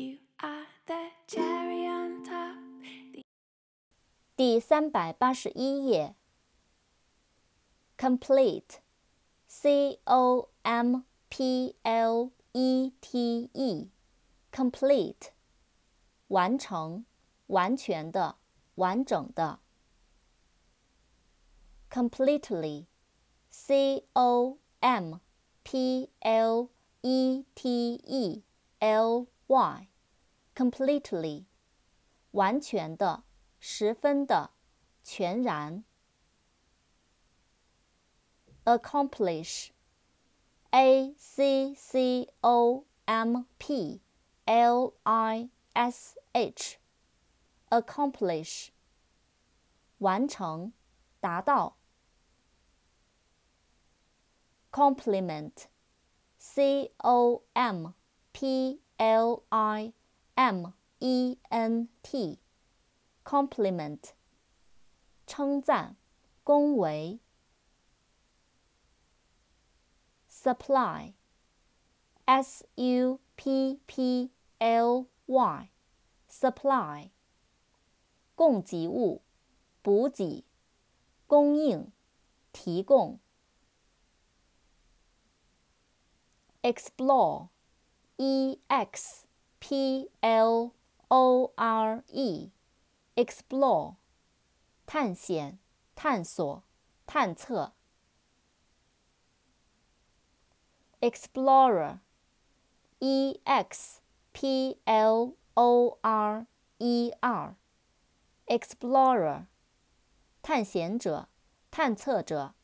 You are the cherry on top. 第三百八十一页。complete，c o m p l e t e，complete，完成，完全的，完整的。completely，c o m p l e t e l y，completely，完全的，十分的，全然。accomplish, a c c o m p l i s h, accomplish, 完成，达到。complement, c o m p l i M e n t, compliment, 称赞，恭维。supply, s u p p l y, supply, 供给物，补给，供应，提供。explore, e x p l o r e, explore, 探险，探索，探测。explorer, e x p l o r e r, explorer，探险者，探测者。